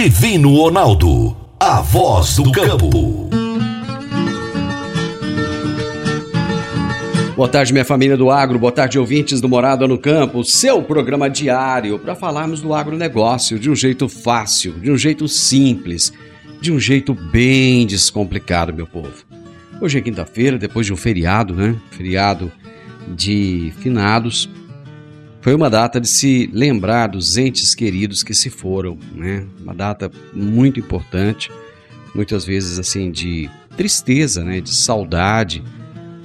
Divino Ronaldo, a voz do campo. Boa tarde, minha família do agro, boa tarde, ouvintes do Morada no Campo, seu programa diário para falarmos do agronegócio de um jeito fácil, de um jeito simples, de um jeito bem descomplicado, meu povo. Hoje é quinta-feira, depois de um feriado, né? Feriado de finados. Foi uma data de se lembrar dos entes queridos que se foram, né? Uma data muito importante, muitas vezes assim de tristeza, né? De saudade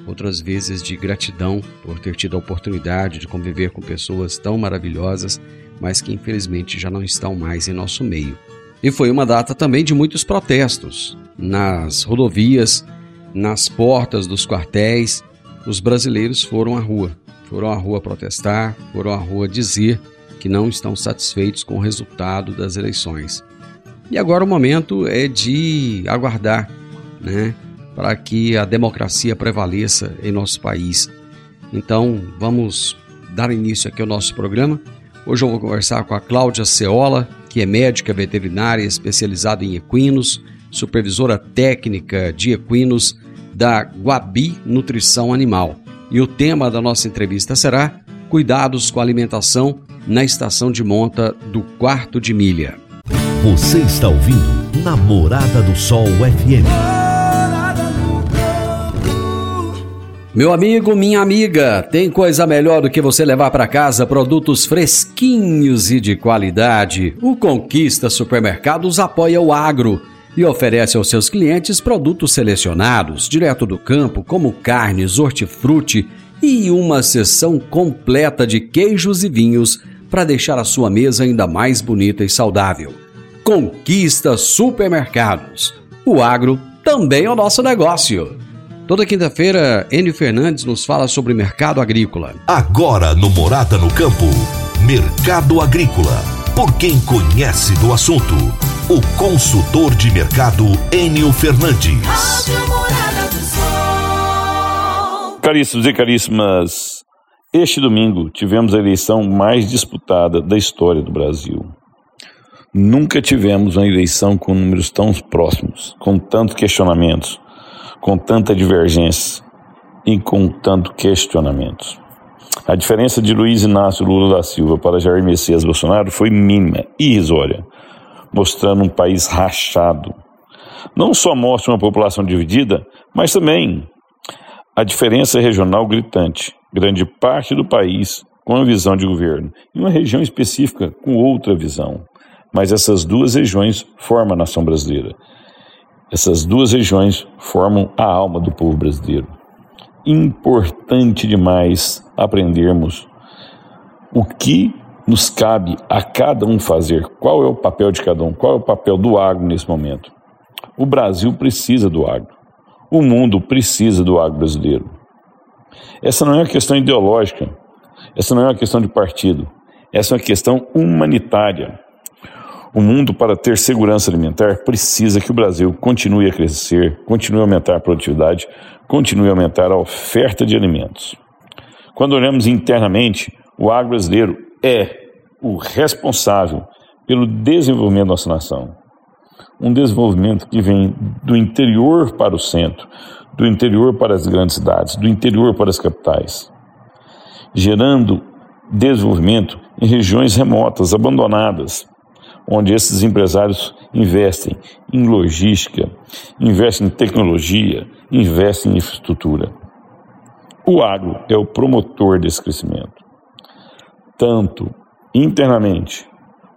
outras vezes de gratidão por ter tido a oportunidade de conviver com pessoas tão maravilhosas, mas que infelizmente já não estão mais em nosso meio. E foi uma data também de muitos protestos nas rodovias, nas portas dos quartéis. Os brasileiros foram à rua, foram à rua protestar, foram à rua dizer que não estão satisfeitos com o resultado das eleições. E agora o momento é de aguardar, né? para que a democracia prevaleça em nosso país. Então, vamos dar início aqui ao nosso programa. Hoje eu vou conversar com a Cláudia Ceola, que é médica veterinária especializada em equinos, supervisora técnica de equinos da Guabi Nutrição Animal. E o tema da nossa entrevista será Cuidados com a alimentação na estação de monta do quarto de milha. Você está ouvindo Namorada do Sol FM. Meu amigo, minha amiga, tem coisa melhor do que você levar para casa produtos fresquinhos e de qualidade. O Conquista Supermercados apoia o agro e oferece aos seus clientes produtos selecionados, direto do campo, como carnes, hortifruti e uma seção completa de queijos e vinhos para deixar a sua mesa ainda mais bonita e saudável. Conquista Supermercados. O agro também é o nosso negócio. Toda quinta-feira, Enio Fernandes nos fala sobre mercado agrícola. Agora no Morada no Campo, Mercado Agrícola. Por quem conhece do assunto, o consultor de mercado Enio Fernandes. Caríssimos e caríssimas, este domingo tivemos a eleição mais disputada da história do Brasil. Nunca tivemos uma eleição com números tão próximos, com tantos questionamentos, com tanta divergência e com tanto questionamentos. A diferença de Luiz Inácio Lula da Silva para Jair Messias Bolsonaro foi mínima, irrisória, mostrando um país rachado. Não só mostra uma população dividida, mas também a diferença regional gritante. Grande parte do país com uma visão de governo e uma região específica com outra visão. Mas essas duas regiões formam a nação brasileira. Essas duas regiões formam a alma do povo brasileiro. Importante demais aprendermos o que nos cabe a cada um fazer, qual é o papel de cada um, qual é o papel do agro nesse momento. O Brasil precisa do agro. O mundo precisa do agro brasileiro. Essa não é uma questão ideológica, essa não é uma questão de partido, essa é uma questão humanitária. O mundo, para ter segurança alimentar, precisa que o Brasil continue a crescer, continue a aumentar a produtividade, continue a aumentar a oferta de alimentos. Quando olhamos internamente, o agro brasileiro é o responsável pelo desenvolvimento da nossa nação. Um desenvolvimento que vem do interior para o centro, do interior para as grandes cidades, do interior para as capitais, gerando desenvolvimento em regiões remotas, abandonadas, onde esses empresários investem em logística, investem em tecnologia, investem em infraestrutura. O agro é o promotor desse crescimento. Tanto internamente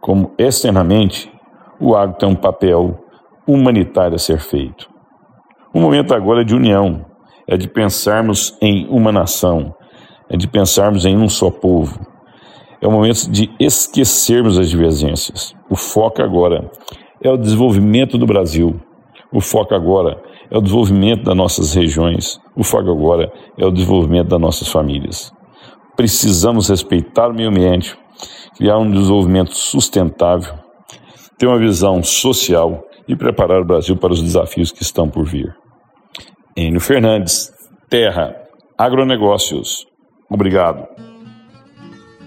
como externamente, o agro tem um papel humanitário a ser feito. O momento agora é de união, é de pensarmos em uma nação, é de pensarmos em um só povo, é o momento de esquecermos as divergências. O foco agora é o desenvolvimento do Brasil. O foco agora é o desenvolvimento das nossas regiões. O foco agora é o desenvolvimento das nossas famílias. Precisamos respeitar o meio ambiente, criar um desenvolvimento sustentável, ter uma visão social e preparar o Brasil para os desafios que estão por vir. Enio Fernandes, Terra, Agronegócios. Obrigado.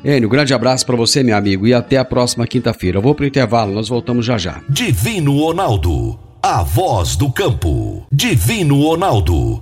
Enio, grande abraço para você, meu amigo, e até a próxima quinta-feira. Eu vou pro intervalo, nós voltamos já já. Divino Ronaldo, a voz do campo. Divino Ronaldo,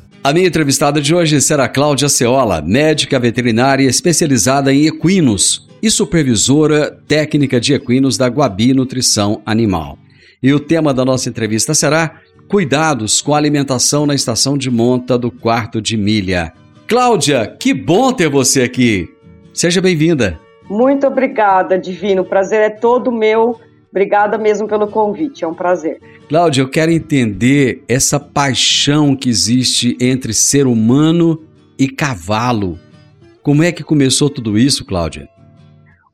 A minha entrevistada de hoje será Cláudia Ceola, médica veterinária especializada em equinos e supervisora técnica de equinos da Guabi Nutrição Animal. E o tema da nossa entrevista será Cuidados com a alimentação na estação de monta do quarto de milha. Cláudia, que bom ter você aqui. Seja bem-vinda. Muito obrigada, Divino. O prazer é todo meu. Obrigada mesmo pelo convite, é um prazer. Cláudia, eu quero entender essa paixão que existe entre ser humano e cavalo. Como é que começou tudo isso, Cláudia?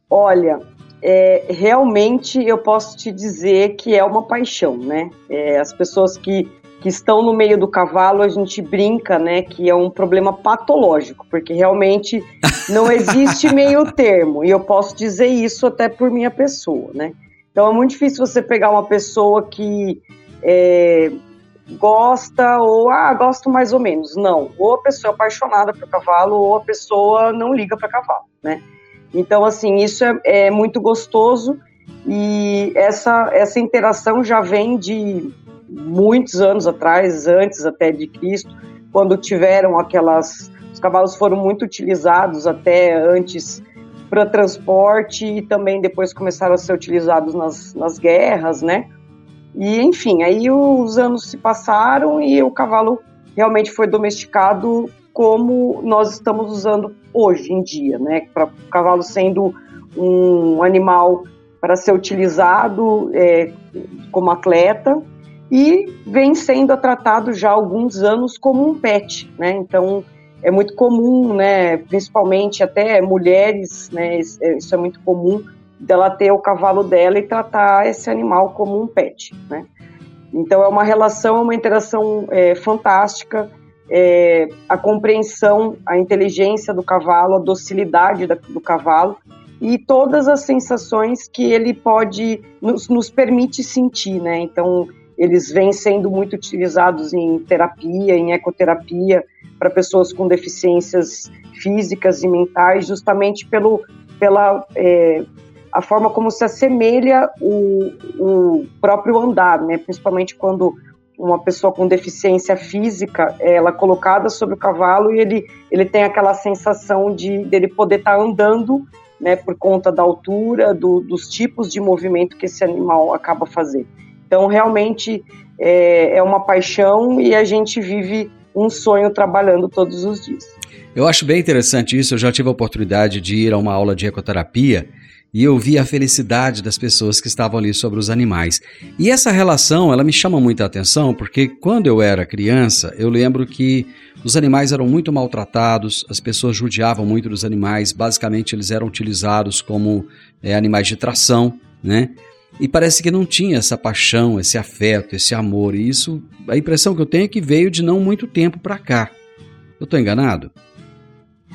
Olha, é, realmente eu posso te dizer que é uma paixão, né? É, as pessoas que, que estão no meio do cavalo, a gente brinca, né, que é um problema patológico, porque realmente não existe meio termo, e eu posso dizer isso até por minha pessoa, né? Então é muito difícil você pegar uma pessoa que é, gosta ou, ah, gosto mais ou menos. Não, ou a pessoa é apaixonada por cavalo, ou a pessoa não liga para cavalo, né? Então, assim, isso é, é muito gostoso e essa, essa interação já vem de muitos anos atrás, antes até de Cristo, quando tiveram aquelas. Os cavalos foram muito utilizados até antes para transporte e também depois começaram a ser utilizados nas, nas guerras, né? E enfim, aí os anos se passaram e o cavalo realmente foi domesticado como nós estamos usando hoje em dia, né? Para o cavalo sendo um animal para ser utilizado é, como atleta e vem sendo tratado já há alguns anos como um pet, né? Então é muito comum, né? Principalmente até mulheres, né? É, isso é muito comum dela ter o cavalo dela e tratar esse animal como um pet, né? Então é uma relação, é uma interação é, fantástica é, a compreensão, a inteligência do cavalo, a docilidade da, do cavalo e todas as sensações que ele pode nos, nos permite sentir, né? Então eles vêm sendo muito utilizados em terapia, em ecoterapia para pessoas com deficiências físicas e mentais, justamente pelo pela é, a forma como se assemelha o, o próprio andar, né? Principalmente quando uma pessoa com deficiência física, ela colocada sobre o cavalo e ele, ele tem aquela sensação de dele poder estar tá andando, né, por conta da altura, do, dos tipos de movimento que esse animal acaba fazendo. Então, realmente é, é uma paixão e a gente vive um sonho trabalhando todos os dias. Eu acho bem interessante isso. Eu já tive a oportunidade de ir a uma aula de ecoterapia e eu vi a felicidade das pessoas que estavam ali sobre os animais. E essa relação, ela me chama muita atenção, porque quando eu era criança, eu lembro que os animais eram muito maltratados, as pessoas judiavam muito dos animais, basicamente eles eram utilizados como é, animais de tração, né? E parece que não tinha essa paixão, esse afeto, esse amor. E isso, a impressão que eu tenho é que veio de não muito tempo para cá. Eu estou enganado?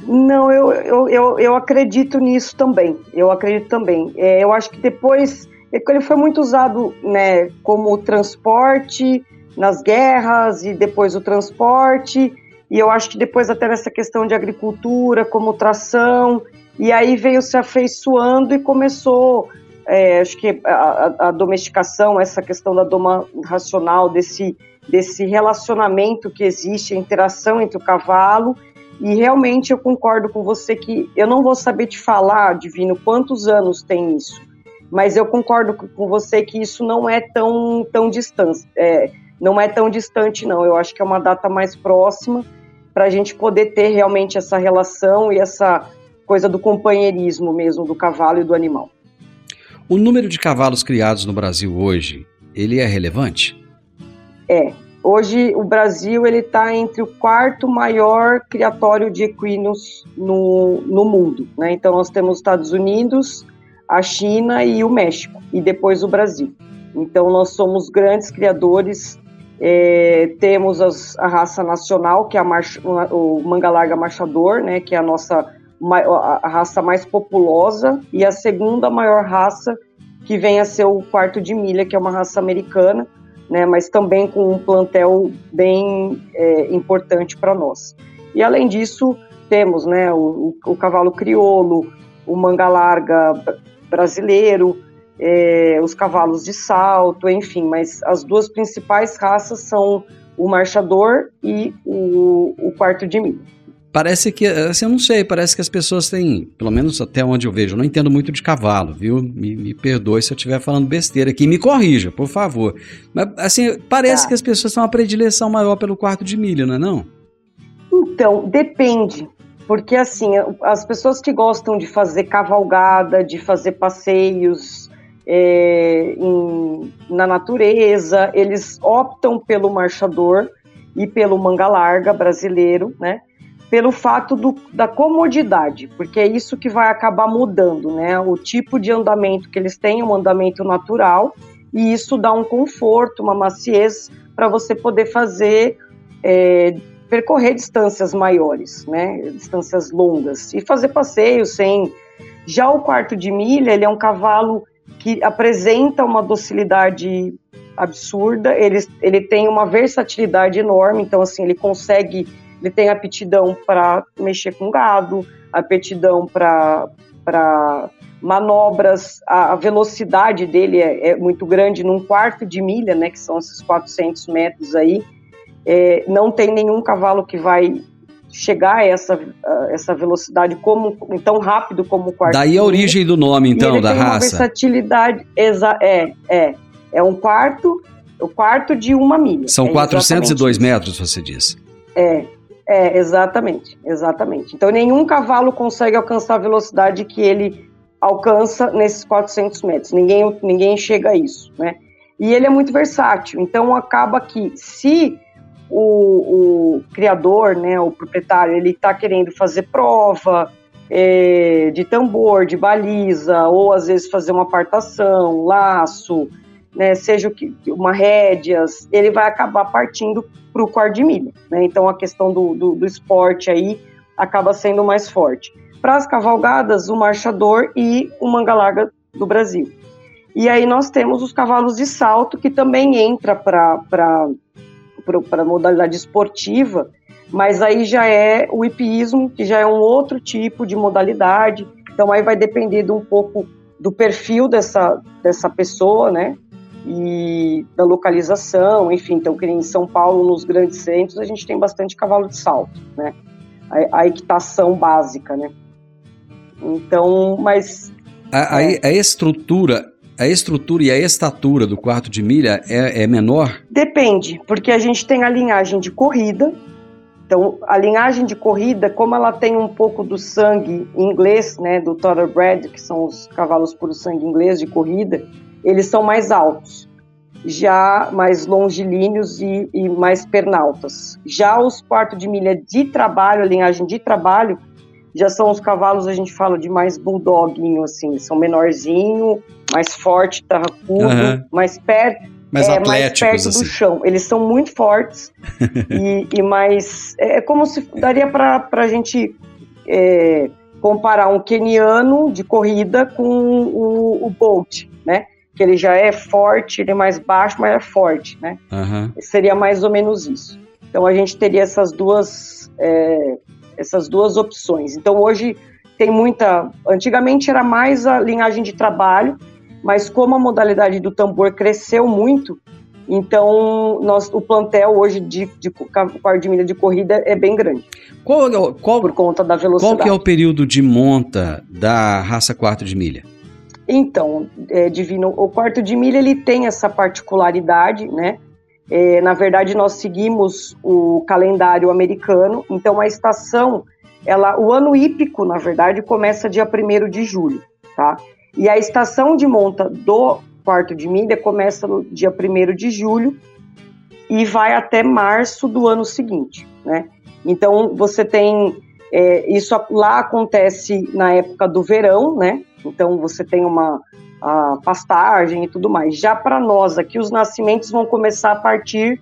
Não, eu, eu, eu, eu, acredito nisso também. Eu acredito também. É, eu acho que depois é ele foi muito usado né, como transporte nas guerras e depois o transporte. E eu acho que depois até nessa questão de agricultura, como tração. E aí veio se afeiçoando e começou, é, acho que a, a, domesticação, essa questão da doma racional, desse, desse relacionamento que existe, a interação entre o cavalo e realmente eu concordo com você que eu não vou saber te falar, Divino, quantos anos tem isso, mas eu concordo com você que isso não é tão, tão distante, é, não é tão distante não, eu acho que é uma data mais próxima para a gente poder ter realmente essa relação e essa coisa do companheirismo mesmo do cavalo e do animal. O número de cavalos criados no Brasil hoje, ele é relevante? É. Hoje o Brasil ele está entre o quarto maior criatório de equinos no, no mundo. Né? Então nós temos os Estados Unidos, a China e o México, e depois o Brasil. Então nós somos grandes criadores. É, temos as, a raça nacional, que é a marcha, o manga larga marchador, né, que é a nossa a raça mais populosa, e a segunda maior raça, que vem a ser o quarto de milha, que é uma raça americana, né, mas também com um plantel bem é, importante para nós. E além disso, temos né, o, o, cavalo crioulo, o manga larga brasileiro, é, os cavalos de salto, enfim, mas as duas principais raças são o marchador e o, o quarto de milha. Parece que, assim, eu não sei, parece que as pessoas têm, pelo menos até onde eu vejo, eu não entendo muito de cavalo, viu? Me, me perdoe se eu estiver falando besteira aqui, me corrija, por favor. Mas, assim, parece tá. que as pessoas têm uma predileção maior pelo quarto de milho, não é não? Então, depende. Porque, assim, as pessoas que gostam de fazer cavalgada, de fazer passeios é, em, na natureza, eles optam pelo marchador e pelo manga larga brasileiro, né? Pelo fato do, da comodidade, porque é isso que vai acabar mudando, né? O tipo de andamento que eles têm, um andamento natural, e isso dá um conforto, uma maciez para você poder fazer, é, percorrer distâncias maiores, né? Distâncias longas e fazer passeios sem. Já o quarto de milha, ele é um cavalo que apresenta uma docilidade absurda, ele, ele tem uma versatilidade enorme, então assim ele consegue ele tem aptidão para mexer com gado, aptidão para manobras, a, a, velocidade dele é, é, muito grande, num quarto de milha, né, que são esses 400 metros aí, é, não tem nenhum cavalo que vai chegar a essa, a essa velocidade como tão rápido como o quarto. Daí a origem do nome, então, da raça. Uma versatilidade, exa é, é, é um quarto, o quarto de uma milha. São é 402 metros, você disse. É, é, exatamente, exatamente. Então nenhum cavalo consegue alcançar a velocidade que ele alcança nesses 400 metros. Ninguém, ninguém chega a isso, né? E ele é muito versátil. Então acaba que se o, o criador, né, o proprietário, ele está querendo fazer prova é, de tambor, de baliza, ou às vezes fazer uma apartação, laço, né, seja que, uma rédeas, ele vai acabar partindo para o quarto de milha. Né? Então a questão do, do, do, esporte aí acaba sendo mais forte. Para as cavalgadas, o marchador e o manga larga do Brasil. E aí nós temos os cavalos de salto, que também entra para a modalidade esportiva, mas aí já é o hipismo, que já é um outro tipo de modalidade. Então aí vai depender de um pouco do perfil dessa, dessa pessoa, né? E da localização, enfim, então que em São Paulo, nos grandes centros, a gente tem bastante cavalo de salto, né? A, a equitação básica, né? Então, mas... A, a, é. a, estrutura, a estrutura e a estatura do quarto de milha é, é menor? Depende, porque a gente tem a linhagem de corrida, então, a linhagem de corrida, como ela tem um pouco do sangue inglês, né, do Thoroughbred, que são os cavalos por sangue inglês de corrida, eles são mais altos, já mais longilíneos e, e mais pernaltas. Já os quartos de milha de trabalho, a linhagem de trabalho, já são os cavalos, a gente fala de mais bulldoguinho, assim, são menorzinho, mais forte, tarracudo, uhum. mais perto, mais, é, mais perto assim. do chão. Eles são muito fortes e, e, mais. É, é como se daria para a gente é, comparar um keniano de corrida com o, o Bolt, né? Que ele já é forte, ele é mais baixo, mas é forte, né? Uhum. Seria mais ou menos isso. Então a gente teria essas duas, é, essas duas opções. Então hoje tem muita. Antigamente era mais a linhagem de trabalho, mas como a modalidade do tambor cresceu muito, Então, nós, o plantel hoje de, de quarto de milha de corrida é bem grande. Qual, qual, por conta da velocidade. Qual que é o período de monta da raça quarto de milha? Então, é, Divino, o quarto de milha ele tem essa particularidade, né? É, na verdade, nós seguimos o calendário americano, então a estação, ela, o ano hípico, na verdade, começa dia 1 de julho, tá? E a estação de monta do quarto de milha começa no dia 1 de julho e vai até março do ano seguinte, né? Então, você tem. É, isso lá acontece na época do verão, né? Então, você tem uma pastagem e tudo mais. Já para nós aqui, os nascimentos vão começar a partir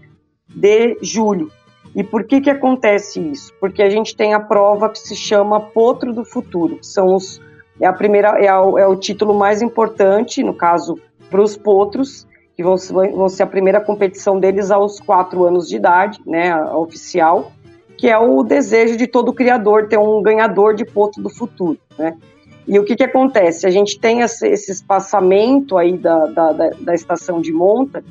de julho. E por que, que acontece isso? Porque a gente tem a prova que se chama Potro do Futuro, que são os, é, a primeira, é, a, é o título mais importante, no caso, para os potros, que vão, vão ser a primeira competição deles aos quatro anos de idade, né, a, a oficial, que é o desejo de todo criador ter um ganhador de potro do futuro, né? E o que, que acontece? A gente tem esse, espaçamento aí da, da, da, da estação de monta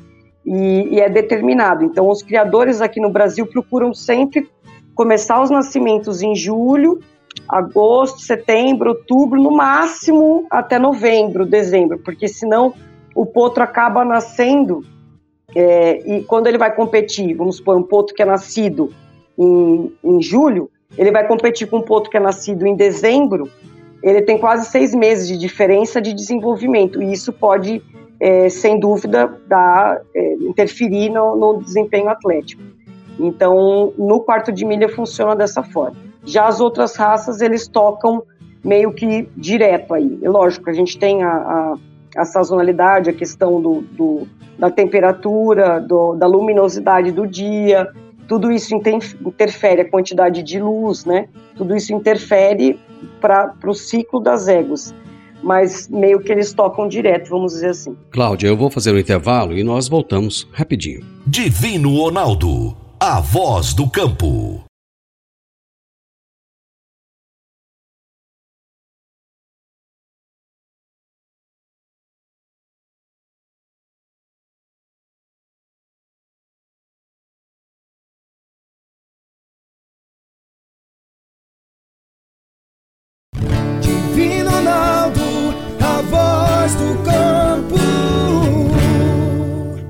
e, e, é determinado. Então, os criadores aqui no Brasil procuram sempre começar os nascimentos em julho, agosto, setembro, outubro, no máximo até novembro, dezembro, porque senão o potro acaba nascendo é, e quando ele vai competir, vamos supor, um potro que é nascido em, em julho, ele vai competir com um potro que é nascido em dezembro, ele tem quase seis meses de diferença de desenvolvimento, e isso pode, é, sem dúvida, dar, é, interferir no, no, desempenho atlético. Então, no quarto de milha funciona dessa forma. Já as outras raças, eles tocam meio que direto aí. E, lógico, a gente tem a, a, a sazonalidade, a questão do, do da temperatura, do, da luminosidade do dia, tudo isso interfere, a quantidade de luz, né? Tudo isso interfere para o ciclo das éguas. Mas meio que eles tocam direto, vamos dizer assim. Cláudia, eu vou fazer um intervalo e nós voltamos rapidinho. Divino Ronaldo, a voz do campo.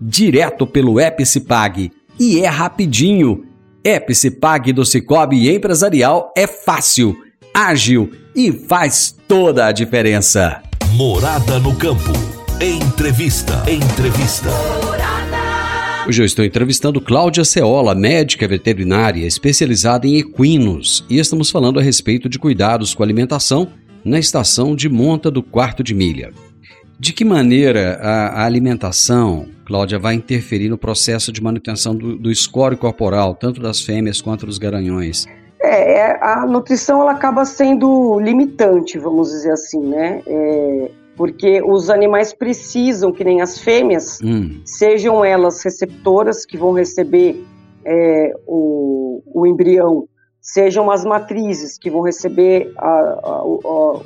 direto pelo Epicipag e é rapidinho. Epicipag do Cicobi Empresarial é fácil, ágil e faz toda a diferença. Morada no campo. Entrevista. Entrevista. Hoje eu estou entrevistando Cláudia Ceola, médica veterinária especializada em equinos, e estamos falando a respeito de cuidados com alimentação na estação de monta do quarto de milha. De que maneira a, a alimentação, Cláudia, vai interferir no processo de manutenção do, do score corporal, tanto das fêmeas quanto dos garanhões? É, é, a nutrição ela acaba sendo limitante, vamos dizer assim, né? É, porque os animais precisam, que nem as fêmeas, hum. sejam elas receptoras que vão receber é, o, o, embrião, sejam as matrizes que vão receber a, a, o,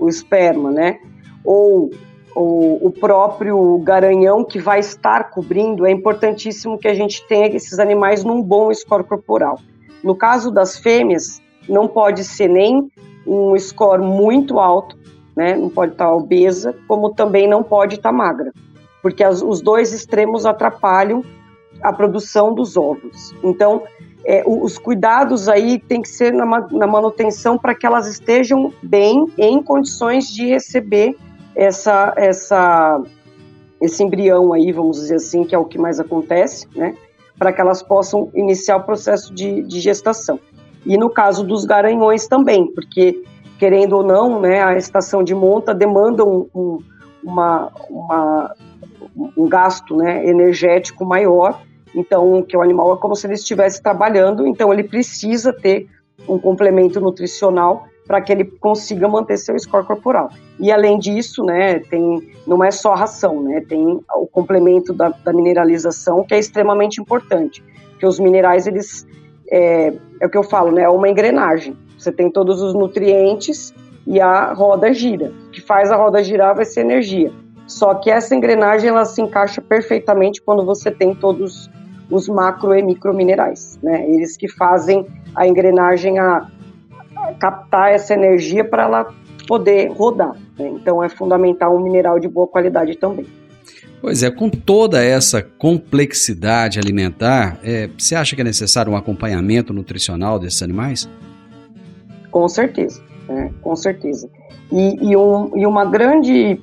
o esperma, né? Ou o, o, próprio garanhão que vai estar cobrindo, é importantíssimo que a gente tenha esses animais num bom score corporal. No caso das fêmeas, não pode ser nem um score muito alto, né? não pode estar obesa, como também não pode estar magra, porque as, os dois extremos atrapalham a produção dos ovos. Então, é, os cuidados aí tem que ser na, na manutenção para que elas estejam bem, em condições de receber essa, essa, esse embrião aí, vamos dizer assim, que é o que mais acontece, né? Para que elas possam iniciar o processo de, de gestação. E no caso dos garanhões também, porque, querendo ou não, né, a estação de monta demanda um, um, uma, uma, um gasto né, energético maior. Então, que o animal é como se ele estivesse trabalhando, então ele precisa ter um complemento nutricional para que ele consiga manter seu score corporal. E além disso, né, tem, não é só a ração, né, tem o complemento da, da mineralização que é extremamente importante, porque os minerais eles é, é o que eu falo, né, é uma engrenagem. Você tem todos os nutrientes e a roda gira. O que faz a roda girar vai ser energia. Só que essa engrenagem ela se encaixa perfeitamente quando você tem todos os macro e micro minerais, né? Eles que fazem a engrenagem a, captar essa energia para ela poder rodar. Né? Então é fundamental um mineral de boa qualidade também. Pois é, com toda essa complexidade alimentar, é, você acha que é necessário um acompanhamento nutricional desses animais? Com certeza, né? com certeza. E, e, um, e uma grande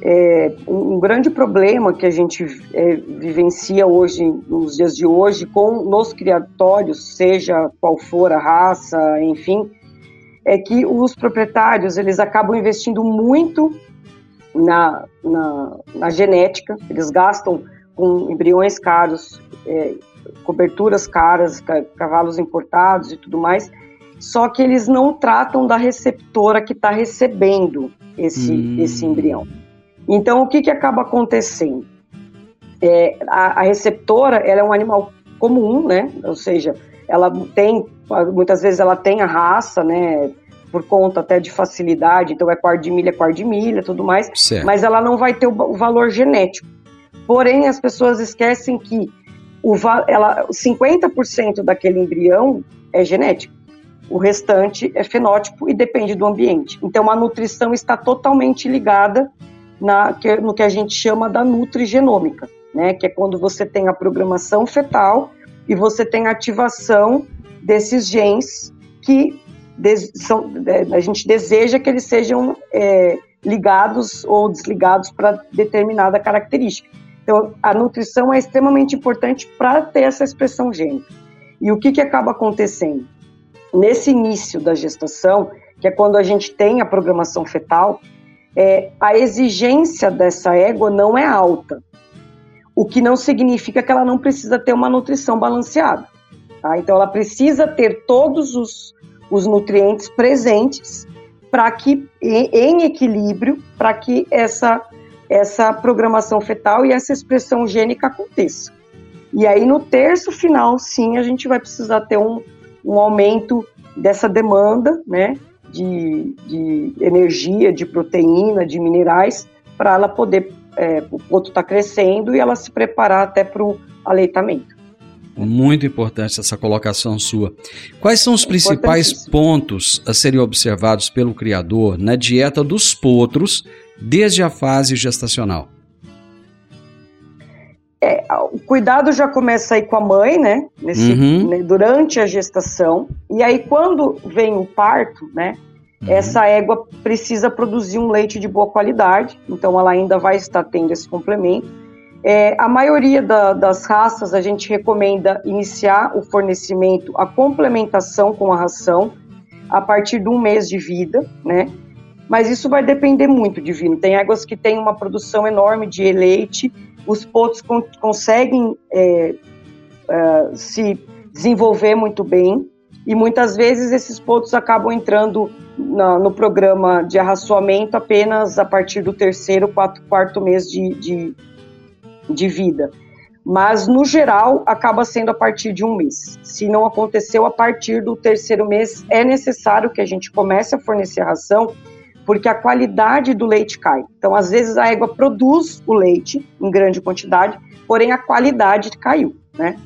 é, um grande problema que a gente é, vivencia hoje, nos dias de hoje, com nos criatórios, seja qual for a raça, enfim, é que os proprietários eles acabam investindo muito na, na, na genética, eles gastam com embriões caros, é, coberturas caras, cavalos importados e tudo mais, só que eles não tratam da receptora que está recebendo esse, hum. esse embrião. Então, o que, que acaba acontecendo? É, a, a, receptora ela é um animal comum, né? Ou seja, ela tem, muitas vezes ela tem a raça, né? Por conta até de facilidade, então é quarto de milha, quarto de milha, tudo mais, certo. mas ela não vai ter o, o, valor genético. Porém, as pessoas esquecem que o, ela, 50% daquele embrião é genético. O restante é fenótipo e depende do ambiente. Então, a nutrição está totalmente ligada na, que, no que a gente chama da nutrigenômica, né? Que é quando você tem a programação fetal e você tem a ativação desses genes que são, é, a gente deseja que eles sejam é, ligados ou desligados para determinada característica. Então, a nutrição é extremamente importante para ter essa expressão gênica. E o que, que acaba acontecendo? Nesse início da gestação, que é quando a gente tem a programação fetal, é, a exigência dessa égua não é alta, o que não significa que ela não precisa ter uma nutrição balanceada. Tá? Então, ela precisa ter todos os, os nutrientes presentes para que, em, equilíbrio, para que essa, essa programação fetal e essa expressão gênica aconteça. E aí, no terço final, sim, a gente vai precisar ter um, um aumento dessa demanda, né? de, de energia, de proteína, de minerais, para ela poder, é, o ponto está crescendo e ela se preparar até para o aleitamento. Muito importante essa colocação sua. Quais são os principais pontos a serem observados pelo criador na dieta dos potros desde a fase gestacional? É, o cuidado já começa aí com a mãe, né? Nesse, uhum. né, durante a gestação. E aí, quando vem o parto, né? Uhum. Essa égua precisa produzir um leite de boa qualidade, então ela ainda vai estar tendo esse complemento. É, a maioria da, das raças a gente recomenda iniciar o fornecimento, a complementação com a ração a partir de um mês de vida, né? Mas isso vai depender muito de vinho. Tem éguas que têm uma produção enorme de leite, os potos con conseguem é, é, se desenvolver muito bem, e muitas vezes esses potos acabam entrando na, no programa de arraçoamento apenas a partir do terceiro, quatro, quarto mês de, de, de vida. Mas, no geral, acaba sendo a partir de um mês. Se não aconteceu a partir do terceiro mês, é necessário que a gente comece a fornecer ração, porque a qualidade do leite cai. Então, às vezes, a égua produz o leite em grande quantidade, porém a qualidade caiu, né?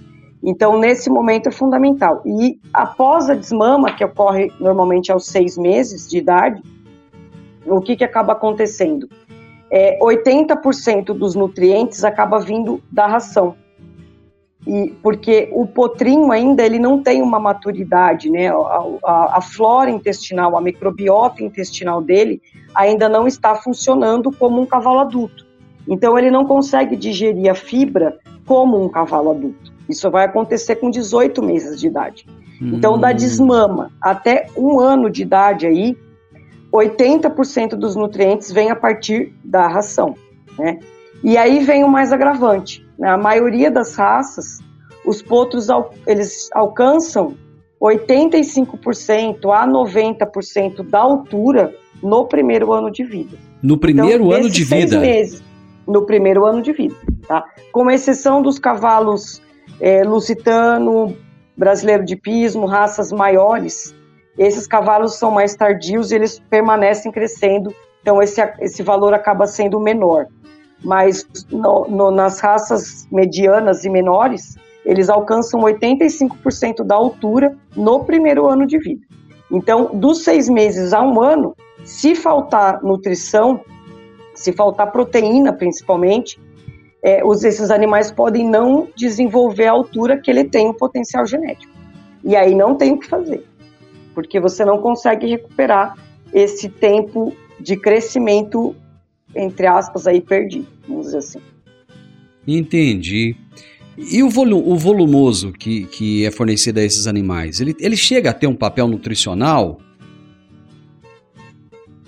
Então, nesse momento é fundamental. E após a desmama, que ocorre normalmente aos seis meses de idade, o que, que acaba acontecendo? É, 80% dos nutrientes acaba vindo da ração. E porque o potrinho ainda ele não tem uma maturidade, né? A, a, a flora intestinal, a microbiota intestinal dele ainda não está funcionando como um cavalo adulto. Então ele não consegue digerir a fibra como um cavalo adulto. Isso vai acontecer com 18 meses de idade. Então, da hum. desmama até um ano de idade aí, 80% dos nutrientes vem a partir da ração, né? E aí vem o mais agravante. Né? A maioria das raças, os potros eles alcançam 85% a 90% da altura no primeiro ano de vida. No primeiro então, ano de vida? Meses, no primeiro ano de vida, tá? Com exceção dos cavalos é, lusitano, brasileiro de pismo, raças maiores, esses cavalos são mais tardios e eles permanecem crescendo, então esse, esse valor acaba sendo menor. Mas no, no, nas raças medianas e menores, eles alcançam 85% da altura no primeiro ano de vida. Então, dos seis meses a um ano, se faltar nutrição, se faltar proteína principalmente, é, os, esses animais podem não desenvolver a altura que ele tem o potencial genético. E aí não tem o que fazer porque você não consegue recuperar esse tempo de crescimento, entre aspas, aí perdido, vamos dizer assim. Entendi. E o, volu o volumoso que, que é fornecido a esses animais, ele, ele chega a ter um papel nutricional?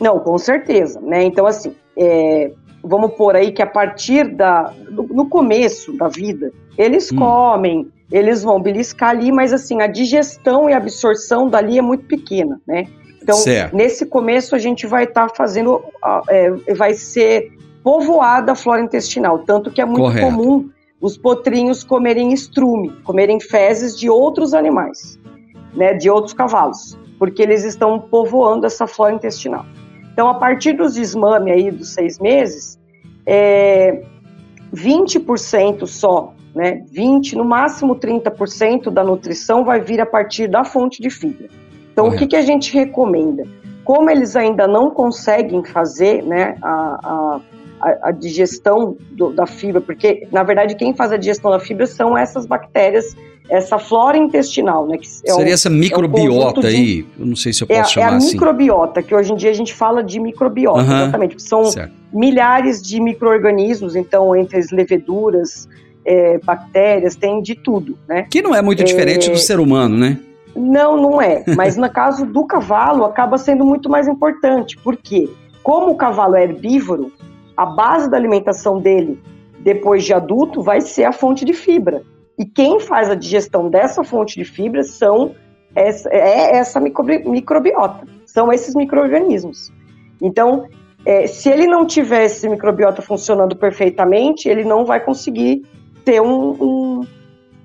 Não, com certeza, né? Então, assim, é, vamos pôr aí que a partir da, no começo da vida, eles hum. comem, eles vão beliscar ali, mas assim, a digestão e absorção dali é muito pequena, né? Então, certo. nesse começo a gente vai estar tá fazendo, é, vai ser povoada a flora intestinal, tanto que é muito Correto. comum os potrinhos comerem estrume, comerem fezes de outros animais, né, de outros cavalos, porque eles estão povoando essa flora intestinal. Então, a partir dos desmame aí dos seis meses, é, 20% só né? 20, no máximo 30% da nutrição vai vir a partir da fonte de fibra. Então, o que, que a gente recomenda? Como eles ainda não conseguem fazer né, a, a, a digestão do, da fibra, porque, na verdade, quem faz a digestão da fibra são essas bactérias, essa flora intestinal, né? É Seria um, essa microbiota é um aí? Eu não sei se eu posso é, chamar assim. É a assim. microbiota, que hoje em dia a gente fala de microbiota, exatamente. São certo. milhares de micro-organismos, então, entre as leveduras, é, bactérias, tem de tudo, né? Que não é muito diferente é... do ser humano, né? Não, não é. Mas no caso do cavalo, acaba sendo muito mais importante. Por quê? Como o cavalo é herbívoro, a base da alimentação dele, depois de adulto, vai ser a fonte de fibra. E quem faz a digestão dessa fonte de fibra são essa, é essa microbiota. São esses micro-organismos. Então, é, se ele não tiver esse microbiota funcionando perfeitamente, ele não vai conseguir ter um, um,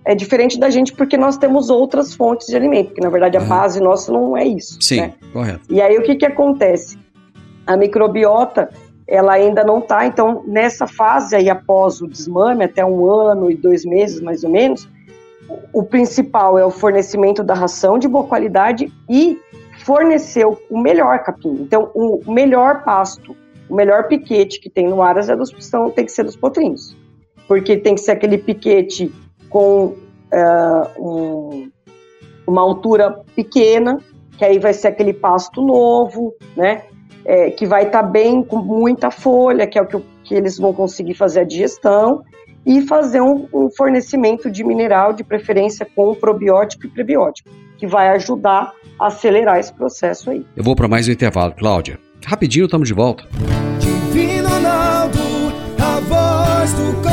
é diferente da gente porque nós temos outras fontes de alimento, porque na verdade a uhum. base nossa não é isso. Sim, né? correto. E aí o que, que acontece? A microbiota ela ainda não está, então nessa fase aí após o desmame, até um ano e dois meses mais ou menos, o principal é o fornecimento da ração de boa qualidade e fornecer o melhor capim. Então o melhor pasto, o melhor piquete que tem no Aras é dos, são, tem que ser dos potrinhos porque tem que ser aquele piquete com uh, um, uma altura pequena, que aí vai ser aquele pasto novo, né? É, que vai estar tá bem com muita folha, que é o que, que, eles vão conseguir fazer a digestão, e fazer um, um fornecimento de mineral, de preferência com probiótico e prebiótico, que vai ajudar a acelerar esse processo aí. Eu vou para mais um intervalo, Cláudia. Rapidinho, estamos de volta. Divino Ronaldo, a voz do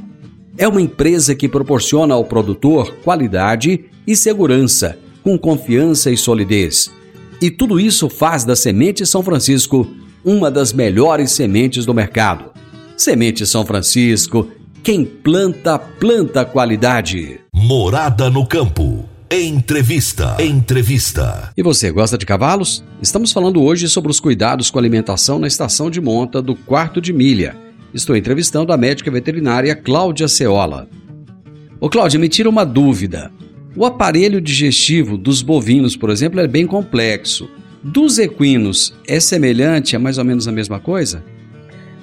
É uma empresa que proporciona ao produtor qualidade e segurança, com confiança e solidez. E tudo isso faz da Semente São Francisco uma das melhores sementes do mercado. Semente São Francisco, quem planta, planta qualidade. Morada no campo. Entrevista. Entrevista. E você gosta de cavalos? Estamos falando hoje sobre os cuidados com alimentação na estação de monta do quarto de milha. Estou entrevistando a médica veterinária Cláudia Ceola. Ô Cláudia, me tira uma dúvida. O aparelho digestivo dos bovinos, por exemplo, é bem complexo. Dos equinos, é semelhante, é mais ou menos a mesma coisa?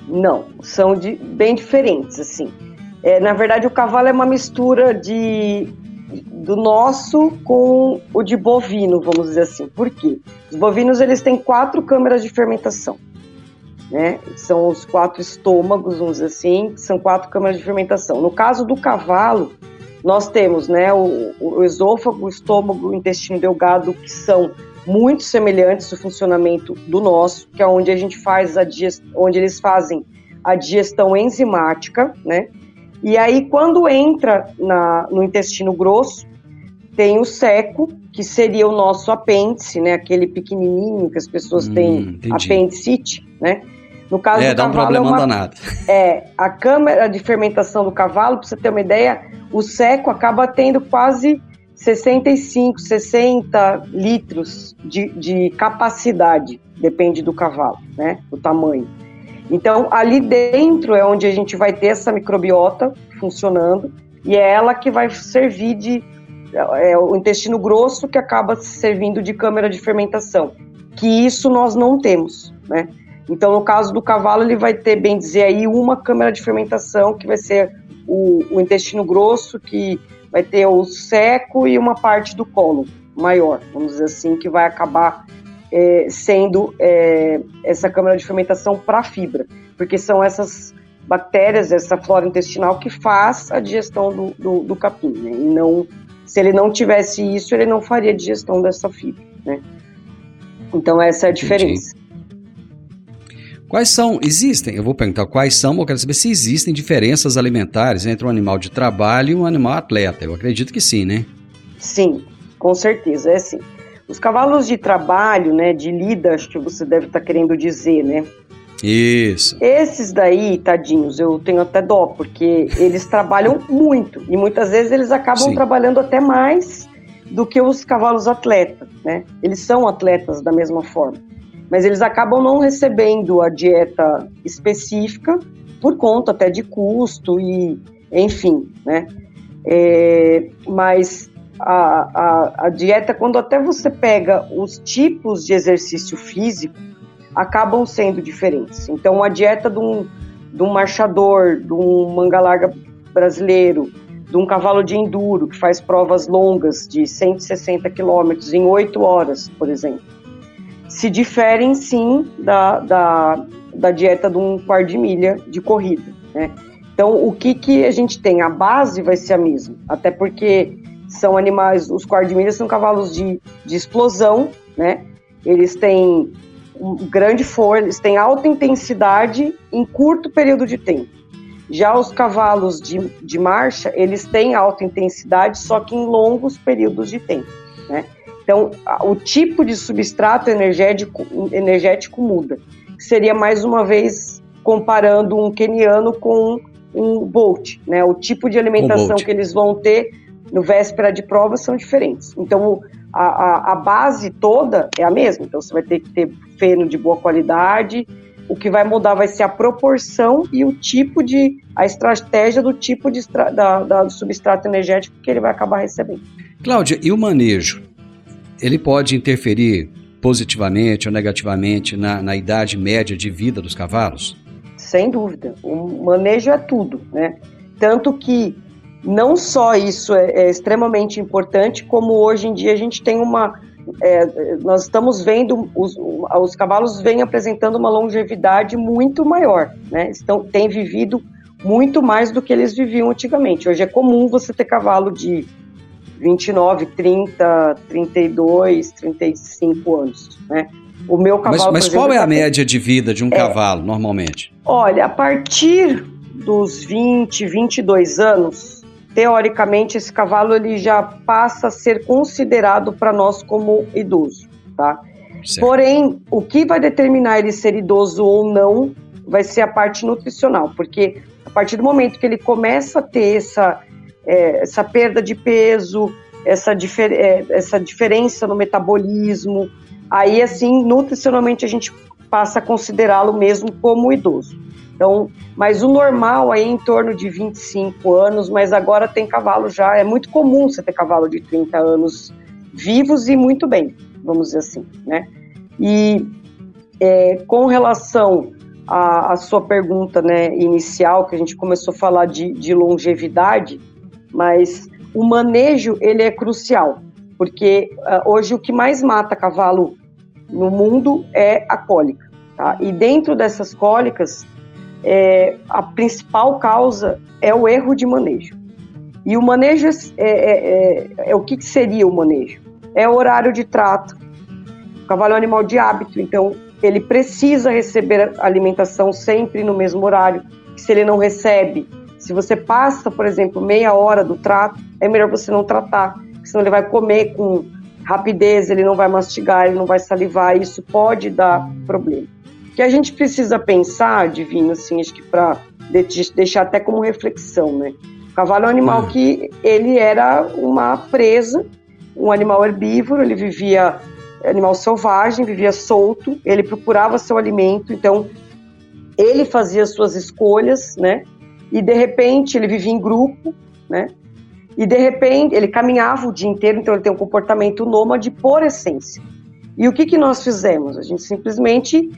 Não, são de, bem diferentes, assim. É, na verdade, o cavalo é uma mistura de do nosso com o de bovino, vamos dizer assim. Por quê? Os bovinos eles têm quatro câmeras de fermentação, né? São os quatro estômagos, vamos dizer assim, são quatro câmeras de fermentação. No caso do cavalo, nós temos, né, o, o esôfago, o estômago, o intestino delgado, que são muito semelhantes no funcionamento do nosso, que é onde a gente faz a digestão, onde eles fazem a digestão enzimática, né? E aí, quando entra na, no intestino grosso, tem o seco, que seria o nosso apêndice, né? Aquele pequenininho que as pessoas hum, têm entendi. apendicite, né? No caso é, do dá um problema é uma, danado. É, a câmara de fermentação do cavalo, para você ter uma ideia, o seco acaba tendo quase 65, 60 litros de, de capacidade, depende do cavalo, né? Do tamanho. Então, ali dentro é onde a gente vai ter essa microbiota funcionando e é ela que vai servir de é, o intestino grosso que acaba servindo de câmara de fermentação, que isso nós não temos, né? Então, no caso do cavalo, ele vai ter, bem dizer aí, uma câmara de fermentação que vai ser o, o intestino grosso, que vai ter o seco e uma parte do colo maior, vamos dizer assim, que vai acabar é, sendo é, essa câmara de fermentação para fibra, porque são essas bactérias, essa flora intestinal que faz a digestão do, do, do capim, né? E não, se ele não tivesse isso, ele não faria a digestão dessa fibra, né? Então essa é a diferença. Quais são, existem, eu vou perguntar quais são, eu quero saber se existem diferenças alimentares entre um animal de trabalho e um animal atleta. Eu acredito que sim, né? Sim, com certeza, é sim. Os cavalos de trabalho, né, de lida, acho que você deve estar tá querendo dizer, né? Isso. Esses daí, tadinhos, eu tenho até dó, porque eles trabalham muito e muitas vezes eles acabam Sim. trabalhando até mais do que os cavalos atletas, né? Eles são atletas da mesma forma, mas eles acabam não recebendo a dieta específica por conta até de custo e, enfim, né? É, mas a, a, a dieta, quando até você pega os tipos de exercício físico, acabam sendo diferentes. Então, a dieta de um, de um marchador, de um manga larga brasileiro, de um cavalo de enduro que faz provas longas de 160 quilômetros em 8 horas, por exemplo, se diferem sim da, da, da dieta de um par de milha de corrida. Né? Então, o que, que a gente tem? A base vai ser a mesma, até porque são animais, os quardimilhas são cavalos de, de explosão, né? Eles têm um grande força, eles têm alta intensidade em curto período de tempo. Já os cavalos de, de marcha, eles têm alta intensidade, só que em longos períodos de tempo, né? Então, o tipo de substrato energético, energético muda. Seria, mais uma vez, comparando um keniano com um Bolt, né? O tipo de alimentação um que eles vão ter no véspera de prova são diferentes. Então, a, a, a, base toda é a mesma. Então, você vai ter que ter feno de boa qualidade. O que vai mudar vai ser a proporção e o tipo de. a estratégia do tipo de da, da, do substrato energético que ele vai acabar recebendo. Cláudia, e o manejo? Ele pode interferir positivamente ou negativamente na, na idade média de vida dos cavalos? Sem dúvida. O manejo é tudo, né? Tanto que não só isso é, é, extremamente importante, como hoje em dia a gente tem uma. É, nós estamos vendo os, os cavalos vêm apresentando uma longevidade muito maior, né? Estão, têm vivido muito mais do que eles viviam antigamente. Hoje é comum você ter cavalo de 29, 30, 32, 35 anos, né? O meu cavalo. Mas, mas qual é a média de vida de um é, cavalo, normalmente? Olha, a partir dos 20, 22 anos, teoricamente esse cavalo ele já passa a ser considerado para nós como idoso, tá? Certo. Porém, o que vai determinar ele ser idoso ou não vai ser a parte nutricional, porque a partir do momento que ele começa a ter essa, é, essa perda de peso, essa, difer é, essa diferença no metabolismo, aí assim, nutricionalmente a gente passa a considerá-lo mesmo como idoso. Então, mas o normal aí é em torno de 25 anos, mas agora tem cavalo já, é muito comum você ter cavalo de 30 anos vivos e muito bem, vamos dizer assim, né? E é, com relação à, sua pergunta né, inicial, que a gente começou a falar de, de longevidade, mas o manejo ele é crucial, porque uh, hoje o que mais mata cavalo no mundo é a cólica. Tá? E dentro dessas cólicas, é, a principal causa é o erro de manejo. E o manejo é, é, é, é o que, que, seria o manejo? É o horário de trato. O cavalo é um animal de hábito, então ele precisa receber alimentação sempre no mesmo horário. Se ele não recebe, se você passa, por exemplo, meia hora do trato, é melhor você não tratar, senão ele vai comer com rapidez, ele não vai mastigar, ele não vai salivar, isso pode dar problema. O que a gente precisa pensar, Divino, assim, acho que para deixar até como reflexão, né? O cavalo é um animal hum. que ele era uma presa, um animal herbívoro, ele vivia animal selvagem, vivia solto, ele procurava seu alimento, então ele fazia suas escolhas, né? E de repente ele vivia em grupo, né? E de repente ele caminhava o dia inteiro, então ele tem um comportamento nômade por essência. E o que, que nós fizemos? A gente simplesmente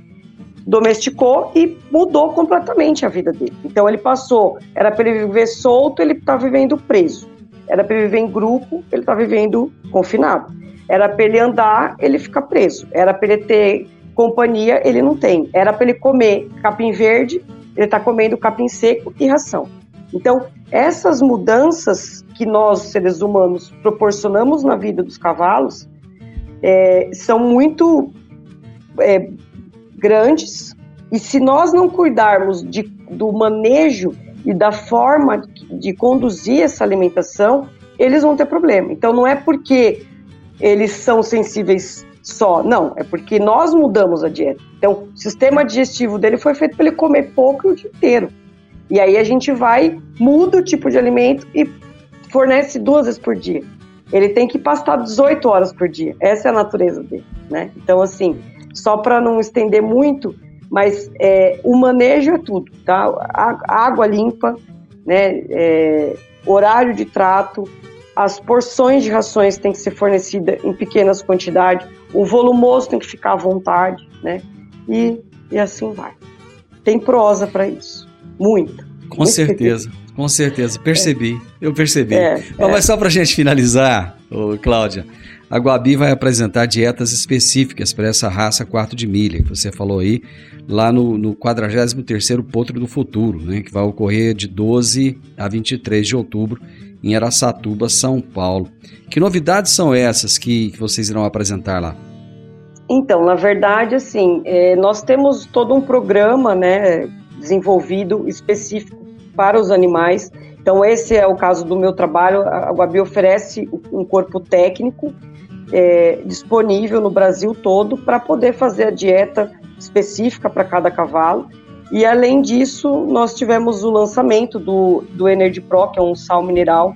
domesticou e mudou completamente a vida dele. Então ele passou, era para ele viver solto, ele está vivendo preso. Era para ele viver em grupo, ele está vivendo confinado. Era para ele andar, ele fica preso. Era para ele ter companhia, ele não tem. Era para ele comer capim verde, ele está comendo capim seco e ração. Então, essas mudanças que nós, seres humanos, proporcionamos na vida dos cavalos é, são muito é, grandes e se nós não cuidarmos de, do manejo e da forma de conduzir essa alimentação, eles vão ter problema. Então, não é porque eles são sensíveis só, não, é porque nós mudamos a dieta. Então, o sistema digestivo dele foi feito para ele comer pouco o dia inteiro. E aí a gente vai, muda o tipo de alimento e fornece duas vezes por dia. Ele tem que pastar 18 horas por dia. Essa é a natureza dele, né? Então, assim, só para não estender muito, mas é, o manejo é tudo, tá? Água limpa, né? É, horário de trato, as porções de rações têm que ser fornecidas em pequenas quantidades, o volumoso tem que ficar à vontade, né? E, e assim vai. Tem prosa para isso. Muita. Com certeza, com certeza. Percebi, é. eu percebi. É, Mas é. só para a gente finalizar, ô, Cláudia, a Guabi vai apresentar dietas específicas para essa raça quarto de milha, que você falou aí, lá no, no 43º Potro do Futuro, né, que vai ocorrer de 12 a 23 de outubro em Araçatuba, São Paulo. Que novidades são essas que, que vocês irão apresentar lá? Então, na verdade, assim, é, nós temos todo um programa, né, desenvolvido específico para os animais. Então, esse é o caso do meu trabalho. A Guabi oferece um corpo técnico é, disponível no Brasil todo para poder fazer a dieta específica para cada cavalo. E além disso, nós tivemos o lançamento do, do Energy Pro, que é um sal mineral,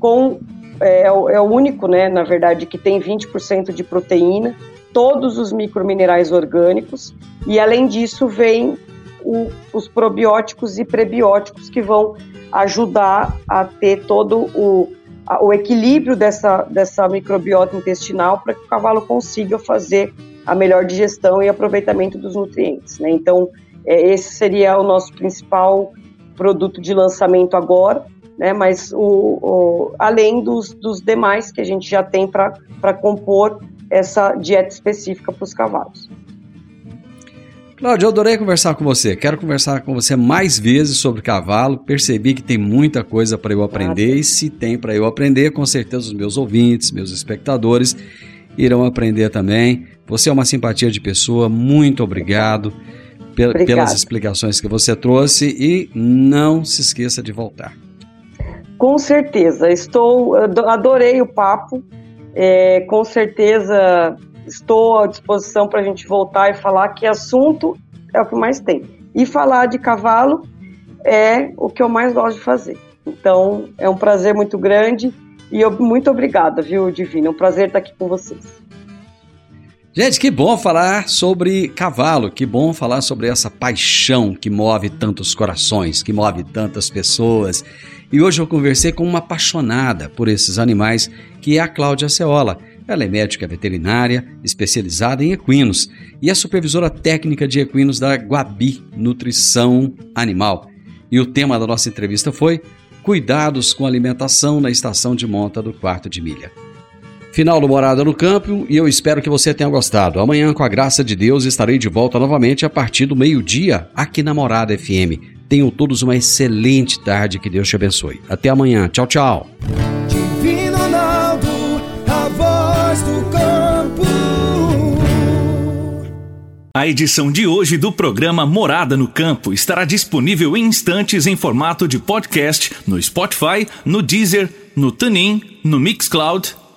com é, é o único, né, na verdade, que tem 20% de proteína, todos os microminerais orgânicos, e além disso vem o, os probióticos e prebióticos que vão ajudar a ter todo o, a, o equilíbrio dessa, dessa microbiota intestinal para que o cavalo consiga fazer a melhor digestão e aproveitamento dos nutrientes. Né? Então, é, esse seria o nosso principal produto de lançamento agora, né? mas o, o, além dos, dos demais que a gente já tem para compor essa dieta específica para os cavalos. Cláudio, eu adorei conversar com você. Quero conversar com você mais vezes sobre cavalo. Percebi que tem muita coisa para eu aprender e se tem para eu aprender, com certeza os meus ouvintes, meus espectadores irão aprender também. Você é uma simpatia de pessoa. Muito obrigado pelas explicações que você trouxe e não se esqueça de voltar. Com certeza. Estou adorei o papo. É, com certeza estou à disposição para a gente voltar e falar que assunto é o que mais tem. E falar de cavalo é o que eu mais gosto de fazer. Então, é um prazer muito grande E eu, muito obrigada, viu, Divino? É um prazer estar aqui com vocês. Gente, que bom falar sobre cavalo, que bom falar sobre essa paixão que move tantos corações, que move tantas pessoas. E hoje eu conversei com uma apaixonada por esses animais, que é a Cláudia Ceola. Ela é médica veterinária, especializada em equinos e é supervisora técnica de equinos da Guabi Nutrição Animal. E o tema da nossa entrevista foi Cuidados com alimentação na estação de monta do quarto de milha. Final do Morada no Campo e eu espero que você tenha gostado. Amanhã, com a graça de Deus, estarei de volta novamente a partir do meio-dia aqui na Morada FM. Tenham todos uma excelente tarde, que Deus te abençoe. Até amanhã. Tchau, tchau. Divino Ronaldo, a voz do campo. A edição de hoje do programa Morada no Campo estará disponível em instantes em formato de podcast no Spotify, no Deezer, no TuneIn, no Mixcloud